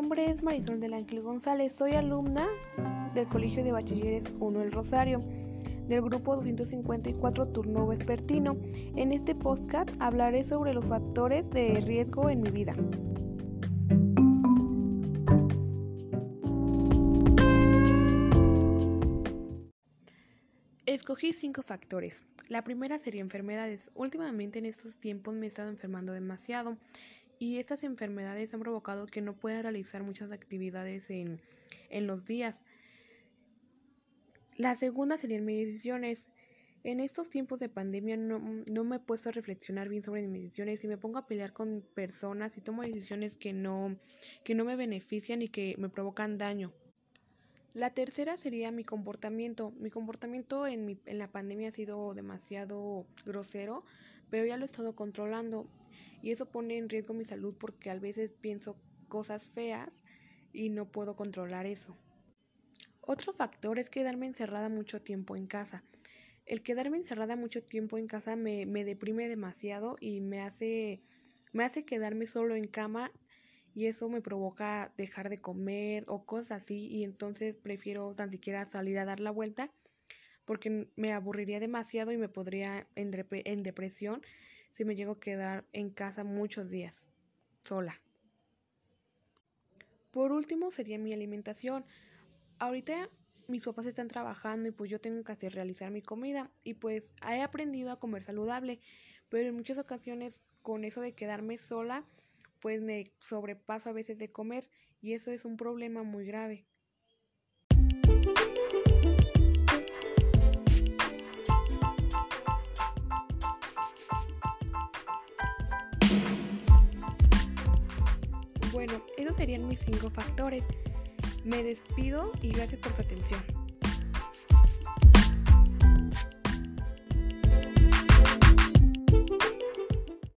nombre es Marisol del González, soy alumna del Colegio de Bachilleres 1 El Rosario, del grupo 254 Turno Vespertino. En este podcast hablaré sobre los factores de riesgo en mi vida. Escogí cinco factores. La primera sería enfermedades. Últimamente en estos tiempos me he estado enfermando demasiado y estas enfermedades han provocado que no pueda realizar muchas actividades en, en los días. La segunda serían mis decisiones. En estos tiempos de pandemia no, no, me he puesto a reflexionar bien sobre mis decisiones y me pongo a pelear con personas y tomo decisiones que no, que no me benefician y que me provocan daño. La tercera sería mi comportamiento. Mi comportamiento en, mi, en la pandemia ha sido demasiado grosero, pero ya lo he estado controlando y eso pone en riesgo mi salud porque a veces pienso cosas feas y no puedo controlar eso. Otro factor es quedarme encerrada mucho tiempo en casa. El quedarme encerrada mucho tiempo en casa me, me deprime demasiado y me hace, me hace quedarme solo en cama y eso me provoca dejar de comer o cosas así y entonces prefiero tan siquiera salir a dar la vuelta porque me aburriría demasiado y me podría en, en depresión si me llego a quedar en casa muchos días, sola. Por último sería mi alimentación. Ahorita mis papás están trabajando y pues yo tengo que hacer realizar mi comida y pues he aprendido a comer saludable, pero en muchas ocasiones con eso de quedarme sola pues me sobrepaso a veces de comer y eso es un problema muy grave. Bueno, esos serían mis cinco factores. Me despido y gracias por tu atención.